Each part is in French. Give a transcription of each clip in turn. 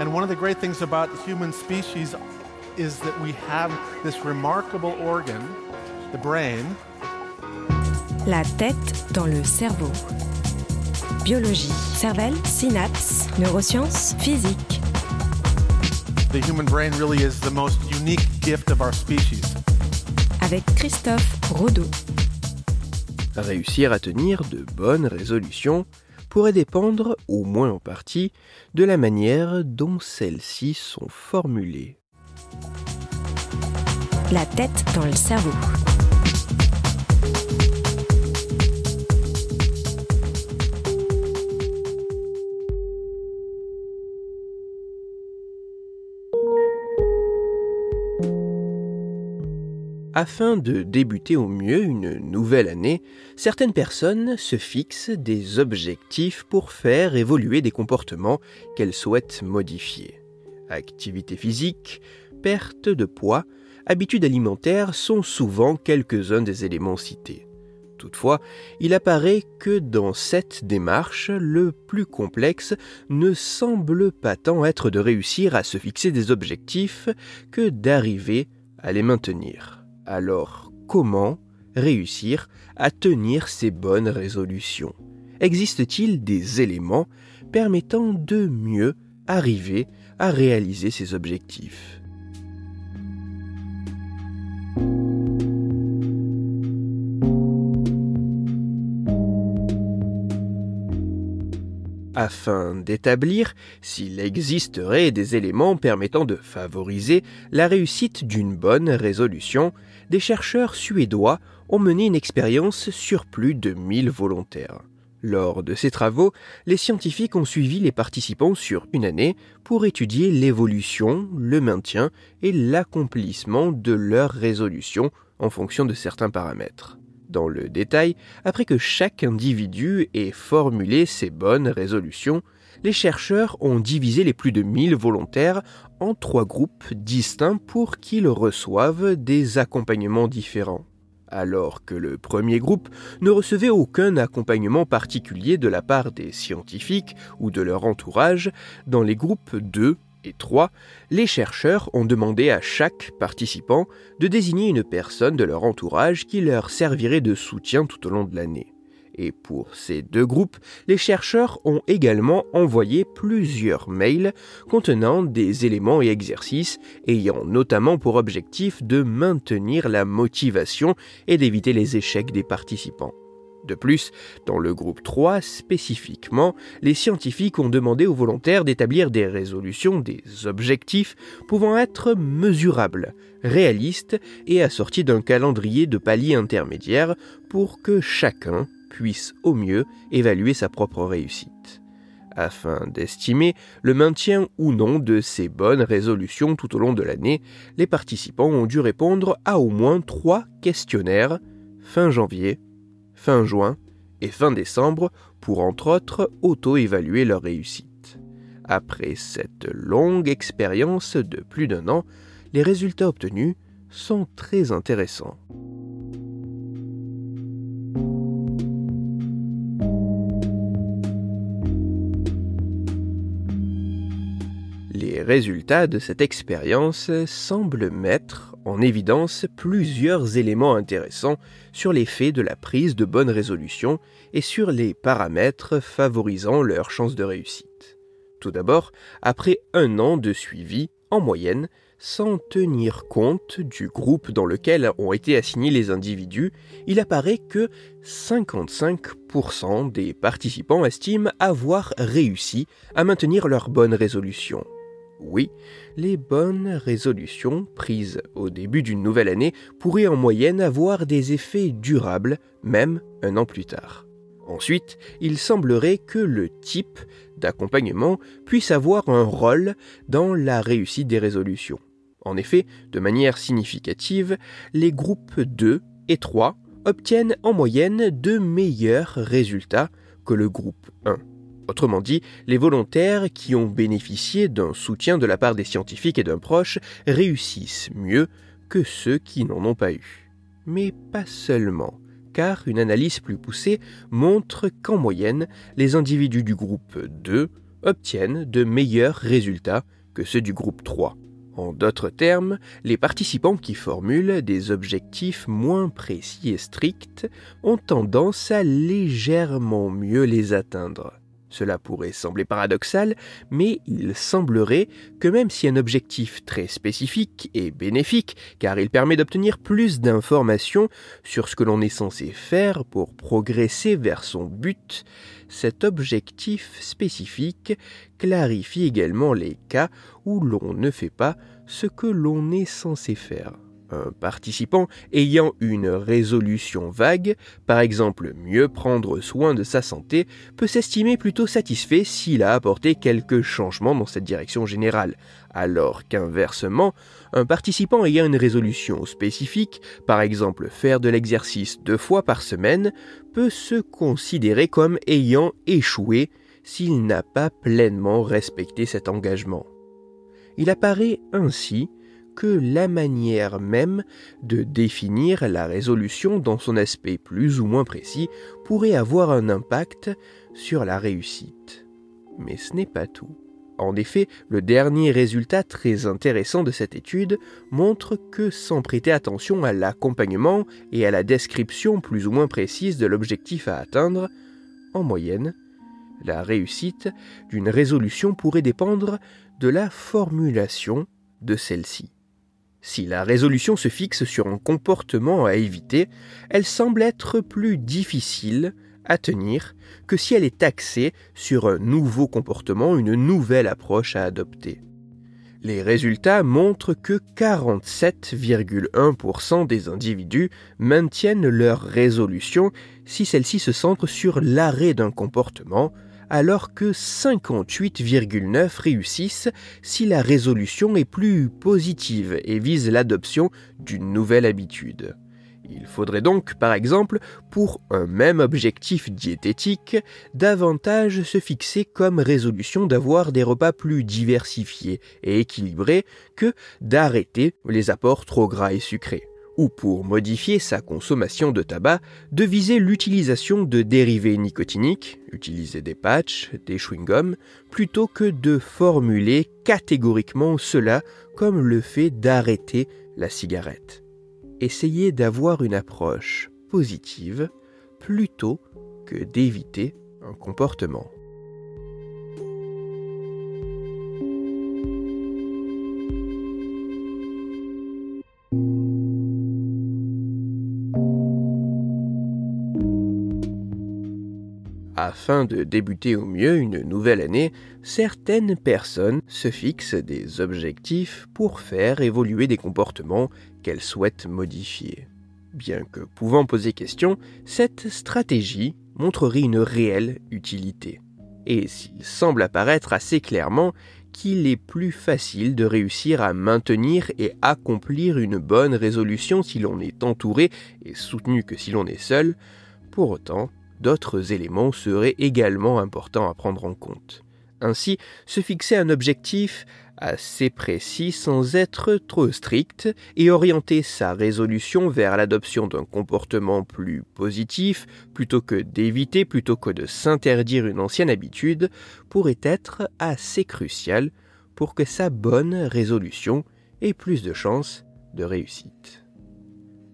And one of the great things about the human species is that we have this remarkable organ, the brain. La tête dans le cerveau. Biologie, cervelle, synapses, neurosciences, physique. The human brain really is the most unique gift of our species. Avec Christophe Rodeau. Réussir à tenir de bonnes résolutions pourrait dépendre, au moins en partie, de la manière dont celles-ci sont formulées. La tête dans le cerveau. Afin de débuter au mieux une nouvelle année, certaines personnes se fixent des objectifs pour faire évoluer des comportements qu'elles souhaitent modifier. Activité physique, perte de poids, habitudes alimentaires sont souvent quelques-uns des éléments cités. Toutefois, il apparaît que dans cette démarche, le plus complexe ne semble pas tant être de réussir à se fixer des objectifs que d'arriver à les maintenir. Alors, comment réussir à tenir ces bonnes résolutions? Existe-t-il des éléments permettant de mieux arriver à réaliser ces objectifs? Afin d'établir s'il existerait des éléments permettant de favoriser la réussite d'une bonne résolution, des chercheurs suédois ont mené une expérience sur plus de 1000 volontaires. Lors de ces travaux, les scientifiques ont suivi les participants sur une année pour étudier l'évolution, le maintien et l'accomplissement de leurs résolutions en fonction de certains paramètres dans le détail, après que chaque individu ait formulé ses bonnes résolutions, les chercheurs ont divisé les plus de 1000 volontaires en trois groupes distincts pour qu'ils reçoivent des accompagnements différents. Alors que le premier groupe ne recevait aucun accompagnement particulier de la part des scientifiques ou de leur entourage, dans les groupes 2 et 3, les chercheurs ont demandé à chaque participant de désigner une personne de leur entourage qui leur servirait de soutien tout au long de l'année. Et pour ces deux groupes, les chercheurs ont également envoyé plusieurs mails contenant des éléments et exercices ayant notamment pour objectif de maintenir la motivation et d'éviter les échecs des participants. De plus, dans le groupe 3 spécifiquement, les scientifiques ont demandé aux volontaires d'établir des résolutions, des objectifs pouvant être mesurables, réalistes et assortis d'un calendrier de paliers intermédiaires pour que chacun puisse au mieux évaluer sa propre réussite. Afin d'estimer le maintien ou non de ces bonnes résolutions tout au long de l'année, les participants ont dû répondre à au moins trois questionnaires fin janvier fin juin et fin décembre pour entre autres auto-évaluer leur réussite. Après cette longue expérience de plus d'un an, les résultats obtenus sont très intéressants. Les résultats de cette expérience semblent mettre en évidence plusieurs éléments intéressants sur l'effet de la prise de bonnes résolutions et sur les paramètres favorisant leurs chances de réussite. Tout d'abord, après un an de suivi, en moyenne, sans tenir compte du groupe dans lequel ont été assignés les individus, il apparaît que 55% des participants estiment avoir réussi à maintenir leurs bonnes résolutions. Oui, les bonnes résolutions prises au début d'une nouvelle année pourraient en moyenne avoir des effets durables, même un an plus tard. Ensuite, il semblerait que le type d'accompagnement puisse avoir un rôle dans la réussite des résolutions. En effet, de manière significative, les groupes 2 et 3 obtiennent en moyenne de meilleurs résultats que le groupe 1. Autrement dit, les volontaires qui ont bénéficié d'un soutien de la part des scientifiques et d'un proche réussissent mieux que ceux qui n'en ont pas eu. Mais pas seulement, car une analyse plus poussée montre qu'en moyenne, les individus du groupe 2 obtiennent de meilleurs résultats que ceux du groupe 3. En d'autres termes, les participants qui formulent des objectifs moins précis et stricts ont tendance à légèrement mieux les atteindre. Cela pourrait sembler paradoxal, mais il semblerait que même si un objectif très spécifique est bénéfique, car il permet d'obtenir plus d'informations sur ce que l'on est censé faire pour progresser vers son but, cet objectif spécifique clarifie également les cas où l'on ne fait pas ce que l'on est censé faire. Un participant ayant une résolution vague, par exemple mieux prendre soin de sa santé, peut s'estimer plutôt satisfait s'il a apporté quelques changements dans cette direction générale, alors qu'inversement, un participant ayant une résolution spécifique, par exemple faire de l'exercice deux fois par semaine, peut se considérer comme ayant échoué s'il n'a pas pleinement respecté cet engagement. Il apparaît ainsi que la manière même de définir la résolution dans son aspect plus ou moins précis pourrait avoir un impact sur la réussite. Mais ce n'est pas tout. En effet, le dernier résultat très intéressant de cette étude montre que sans prêter attention à l'accompagnement et à la description plus ou moins précise de l'objectif à atteindre, en moyenne, la réussite d'une résolution pourrait dépendre de la formulation de celle-ci. Si la résolution se fixe sur un comportement à éviter, elle semble être plus difficile à tenir que si elle est axée sur un nouveau comportement, une nouvelle approche à adopter. Les résultats montrent que 47,1% des individus maintiennent leur résolution si celle-ci se centre sur l'arrêt d'un comportement, alors que 58,9 réussissent si la résolution est plus positive et vise l'adoption d'une nouvelle habitude. Il faudrait donc, par exemple, pour un même objectif diététique, davantage se fixer comme résolution d'avoir des repas plus diversifiés et équilibrés que d'arrêter les apports trop gras et sucrés ou pour modifier sa consommation de tabac, de viser l'utilisation de dérivés nicotiniques, utiliser des patchs, des chewing-gums, plutôt que de formuler catégoriquement cela comme le fait d'arrêter la cigarette. Essayez d'avoir une approche positive plutôt que d'éviter un comportement. Afin de débuter au mieux une nouvelle année, certaines personnes se fixent des objectifs pour faire évoluer des comportements qu'elles souhaitent modifier. Bien que pouvant poser question, cette stratégie montrerait une réelle utilité. Et s'il semble apparaître assez clairement qu'il est plus facile de réussir à maintenir et accomplir une bonne résolution si l'on est entouré et soutenu que si l'on est seul, pour autant, d'autres éléments seraient également importants à prendre en compte. Ainsi, se fixer un objectif assez précis sans être trop strict et orienter sa résolution vers l'adoption d'un comportement plus positif plutôt que d'éviter, plutôt que de s'interdire une ancienne habitude, pourrait être assez crucial pour que sa bonne résolution ait plus de chances de réussite.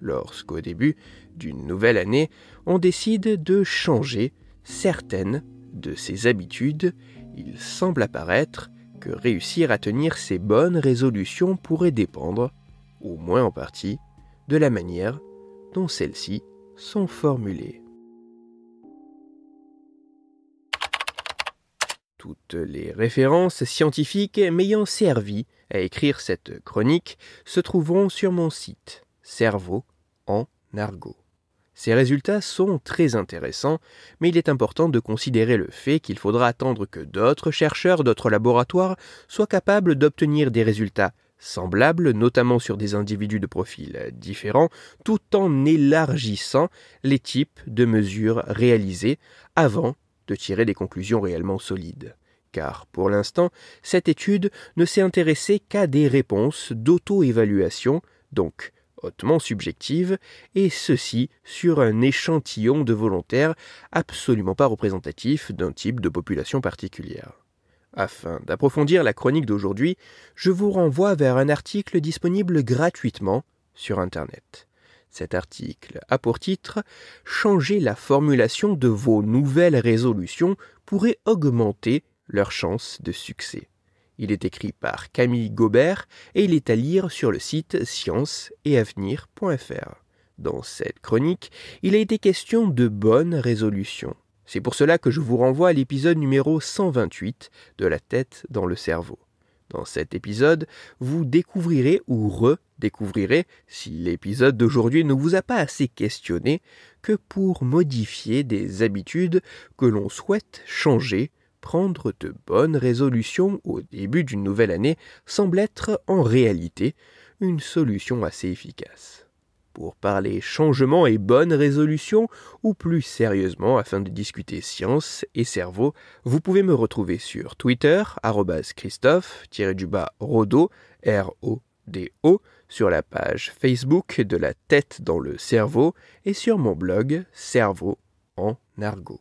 Lorsqu'au début d'une nouvelle année, on décide de changer certaines de ses habitudes, il semble apparaître que réussir à tenir ces bonnes résolutions pourrait dépendre, au moins en partie, de la manière dont celles-ci sont formulées. Toutes les références scientifiques m'ayant servi à écrire cette chronique se trouveront sur mon site Cerveau en argot. Ces résultats sont très intéressants, mais il est important de considérer le fait qu'il faudra attendre que d'autres chercheurs d'autres laboratoires soient capables d'obtenir des résultats semblables, notamment sur des individus de profils différents, tout en élargissant les types de mesures réalisées avant de tirer des conclusions réellement solides. Car pour l'instant, cette étude ne s'est intéressée qu'à des réponses d'auto-évaluation, donc hautement subjective, et ceci sur un échantillon de volontaires absolument pas représentatif d'un type de population particulière. Afin d'approfondir la chronique d'aujourd'hui, je vous renvoie vers un article disponible gratuitement sur Internet. Cet article a pour titre Changer la formulation de vos nouvelles résolutions pourrait augmenter leurs chances de succès. Il est écrit par Camille Gobert et il est à lire sur le site scienceetavenir.fr. Dans cette chronique, il a été question de bonnes résolutions. C'est pour cela que je vous renvoie à l'épisode numéro 128 de La tête dans le cerveau. Dans cet épisode, vous découvrirez ou redécouvrirez, si l'épisode d'aujourd'hui ne vous a pas assez questionné, que pour modifier des habitudes que l'on souhaite changer, prendre de bonnes résolutions au début d'une nouvelle année semble être en réalité une solution assez efficace pour parler changement et bonnes résolutions, ou plus sérieusement afin de discuter science et cerveau, vous pouvez me retrouver sur Twitter, Christophe-Rodo, R-O-D-O, sur la page Facebook de la tête dans le cerveau et sur mon blog Cerveau en argot.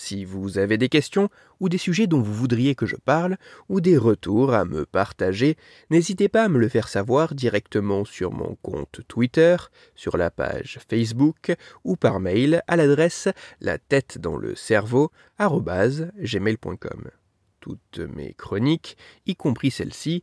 Si vous avez des questions ou des sujets dont vous voudriez que je parle ou des retours à me partager, n'hésitez pas à me le faire savoir directement sur mon compte Twitter, sur la page Facebook ou par mail à l'adresse la tête dans le cerveau. Toutes mes chroniques, y compris celle-ci,